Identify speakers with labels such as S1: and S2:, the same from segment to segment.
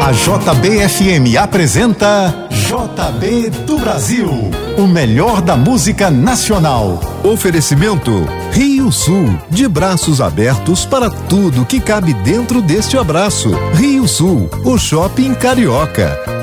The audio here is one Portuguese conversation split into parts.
S1: A JBFM apresenta JB do Brasil, o melhor da música nacional.
S2: Oferecimento Rio Sul, de braços abertos para tudo que cabe dentro deste abraço. Rio Sul, o shopping carioca.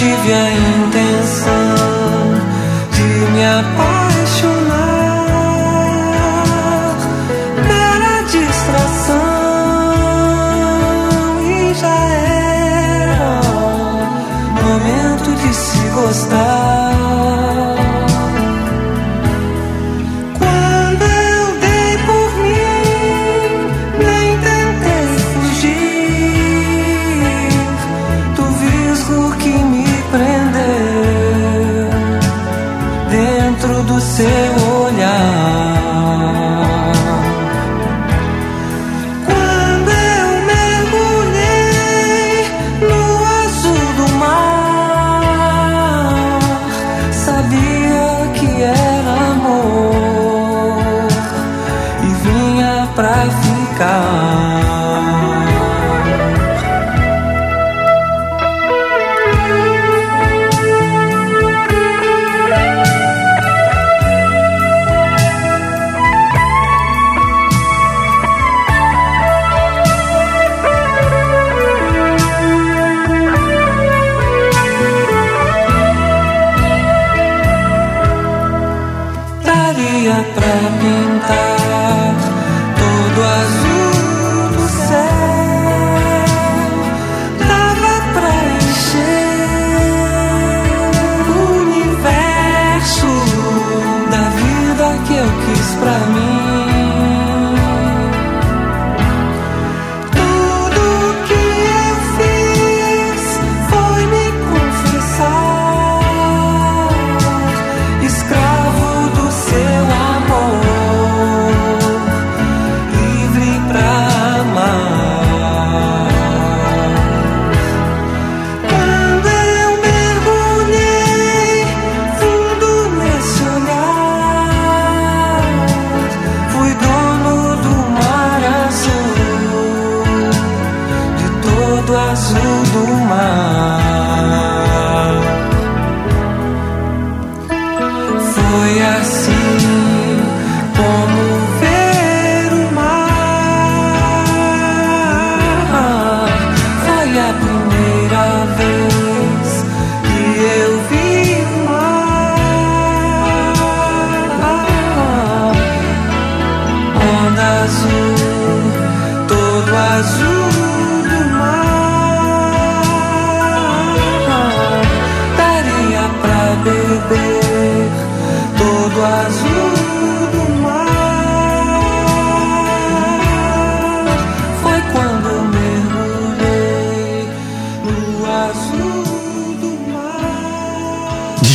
S3: tive a intenção de me apoiar.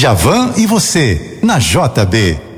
S3: Javan e você, na JB.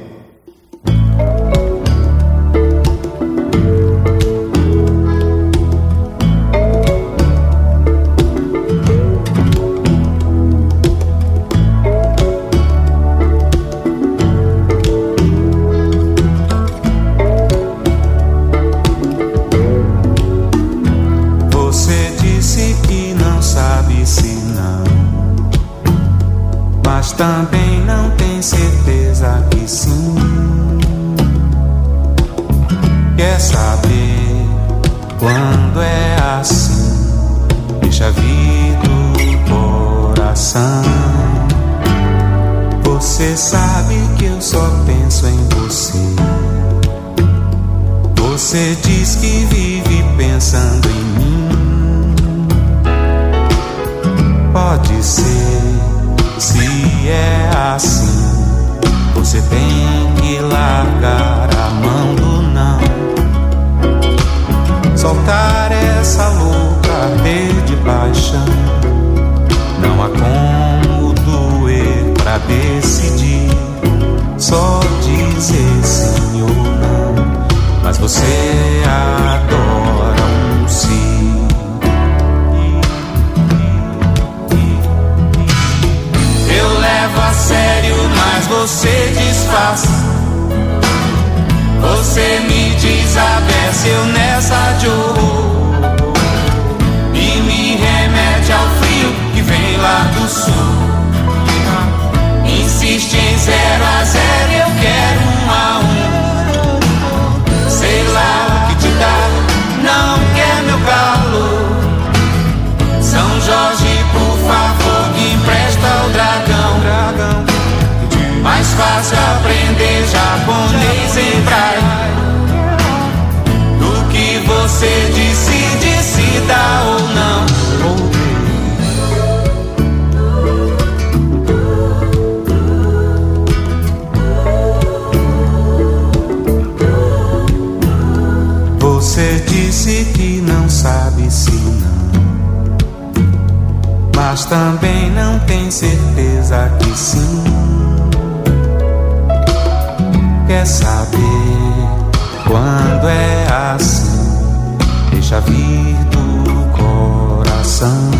S3: vir do coração.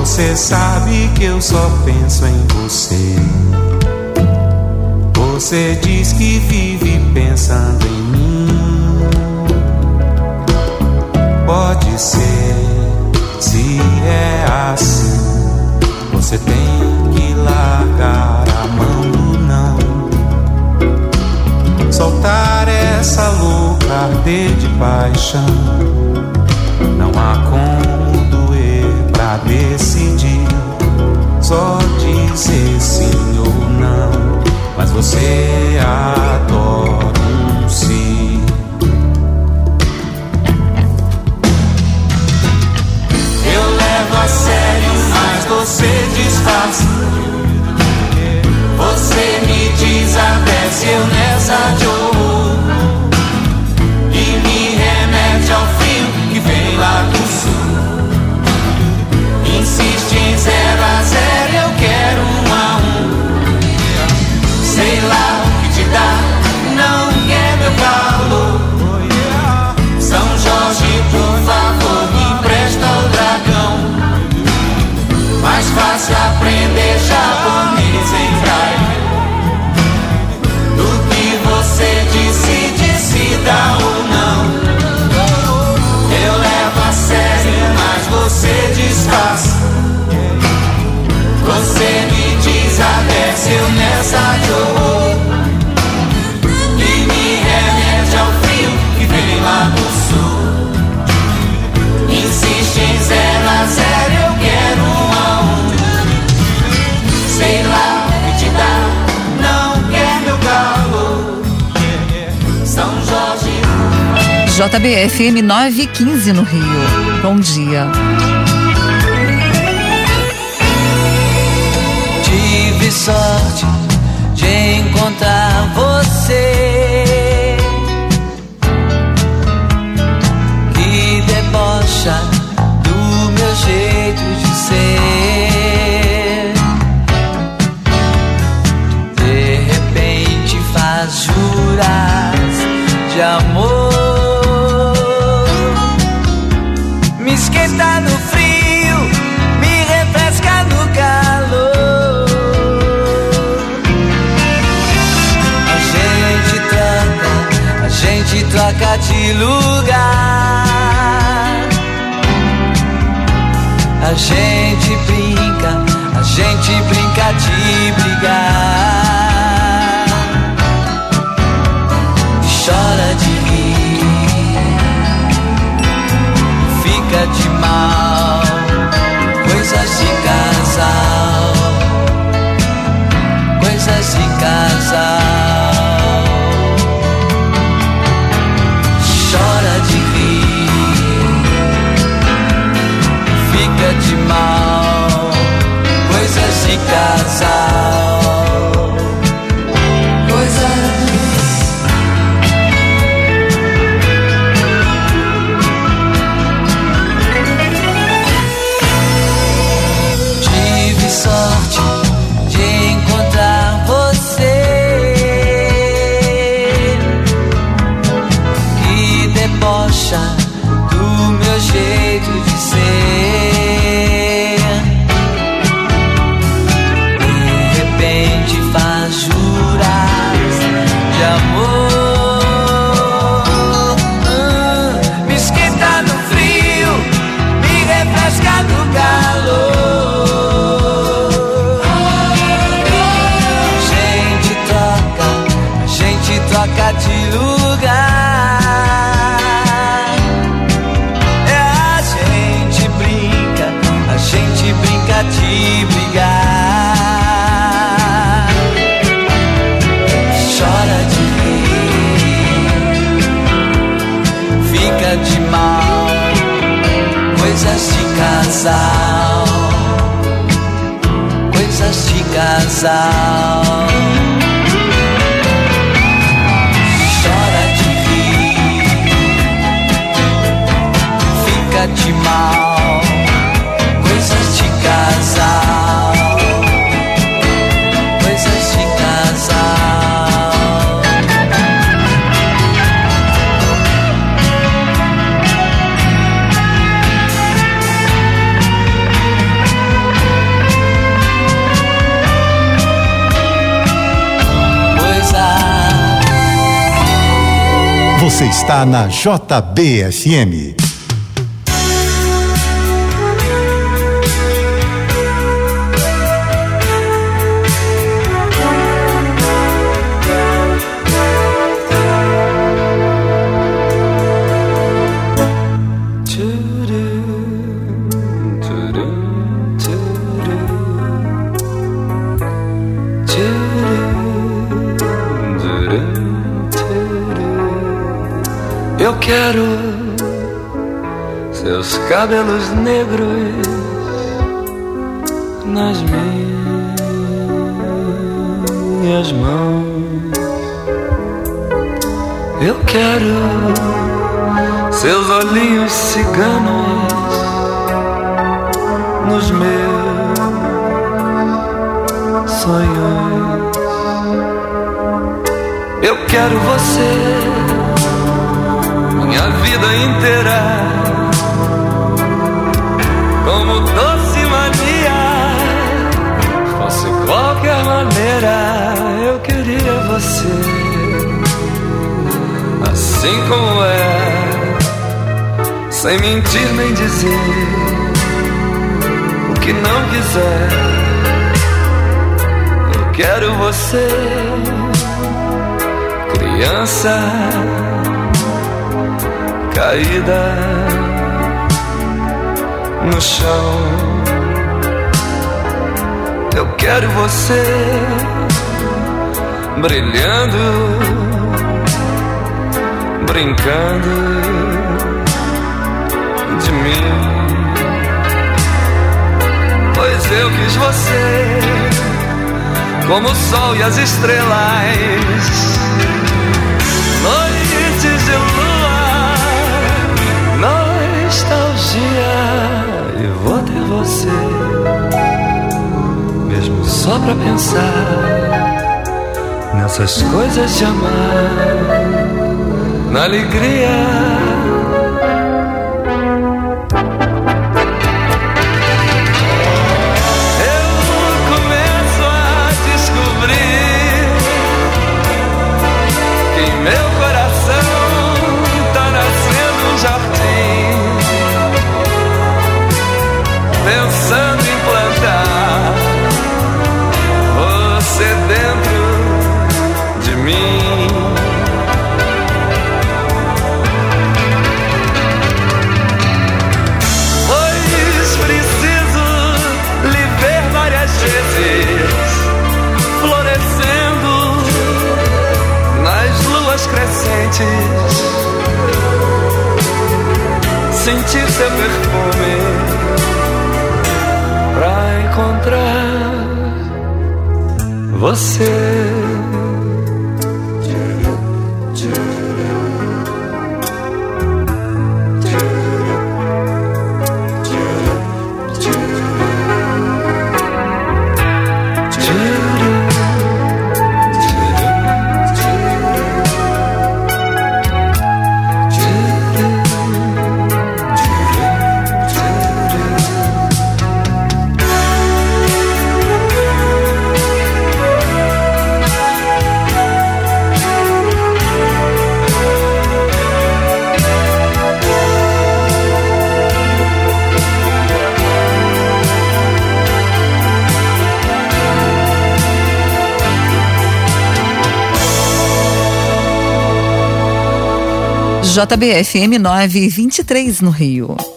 S3: Você sabe que eu só penso em você. Você diz que vive pensando em mim. Pode ser, se é assim, você tem que largar a mão soltar essa louca arder de paixão. Não há como doer pra decidir, só dizer sim ou não. Mas você adora.
S4: JBFM 915 no Rio. Bom dia.
S5: Tive sorte de encontrar você. Que debocha do meu jeito de ser. De repente faz juras de amor. gente brinca, a gente brinca de
S1: Você está na JBFM.
S6: Quero seus cabelos negros nas minhas mãos. Eu quero seus olhinhos ciganos nos meus sonhos. Eu quero você minha vida inteira como doce mania. Fosse qualquer maneira, eu queria você assim como é, sem mentir nem dizer o que não quiser. Eu quero você, criança caída no chão. Eu quero você brilhando, brincando de mim. Pois eu quis você como o sol e as estrelas. Você. Mesmo só pra pensar nessas coisas de amar na alegria você.
S4: JBFM 923 no Rio.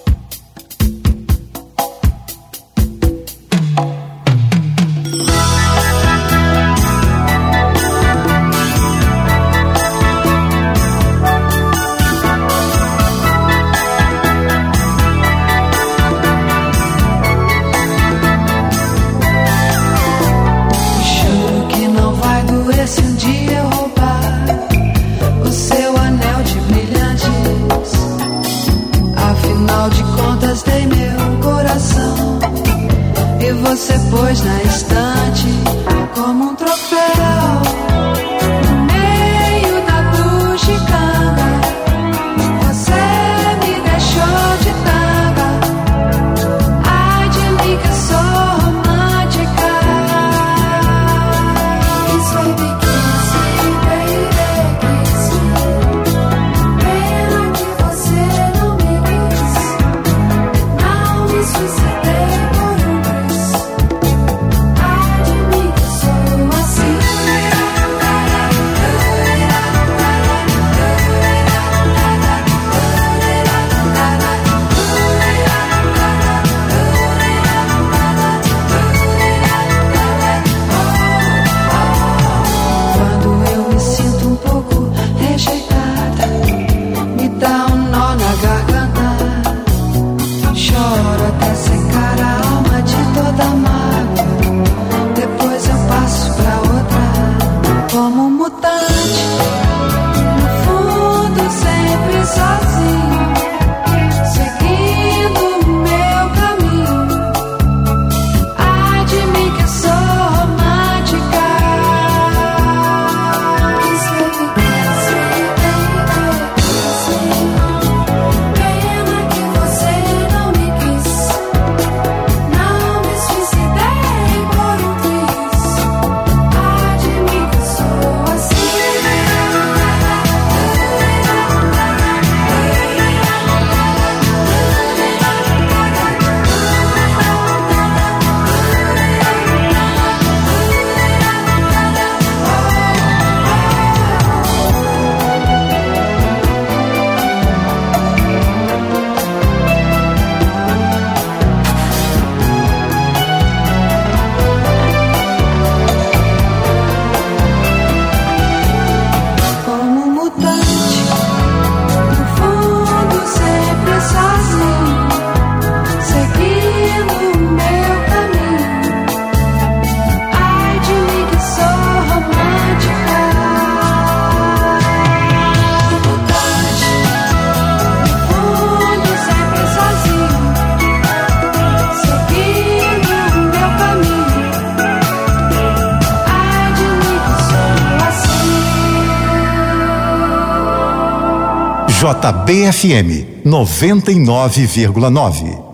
S1: JBFM 99,9.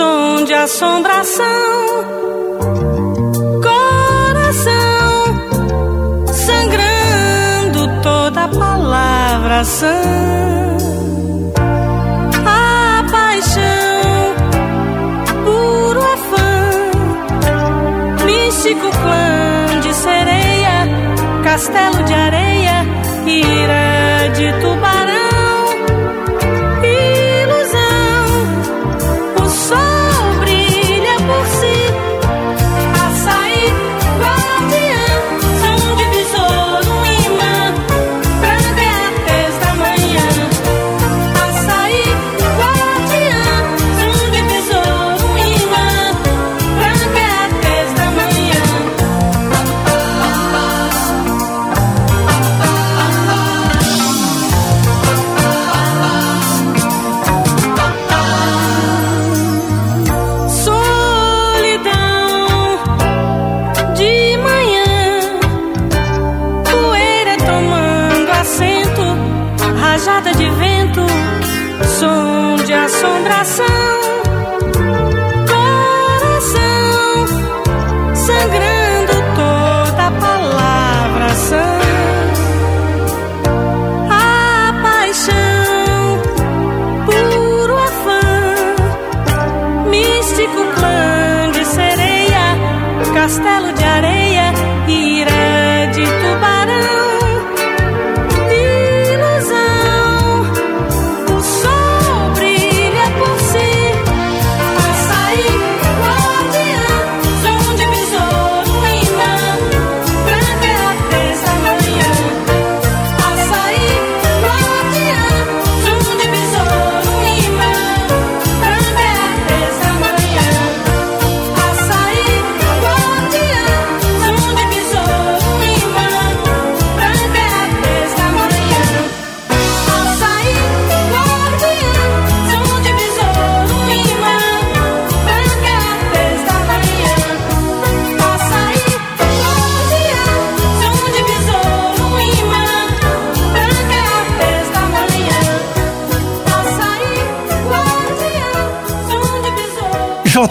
S7: som de assombração. Coração sangrando toda palavra sã. A paixão, puro afã, místico clã de sereia, castelo de areia assombração.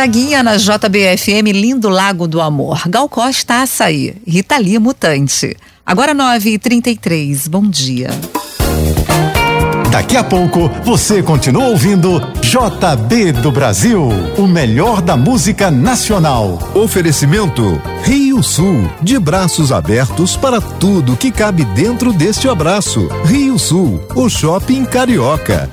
S4: Gonzaguinha na JBFM Lindo Lago do Amor. Gal Costa Açaí. Rita Lee Mutante. Agora 9h33. Bom dia.
S1: Daqui a pouco você continua ouvindo JB do Brasil, o melhor da música nacional.
S2: Oferecimento Rio Sul, de braços abertos para tudo que cabe dentro deste abraço. Rio Sul, o shopping carioca.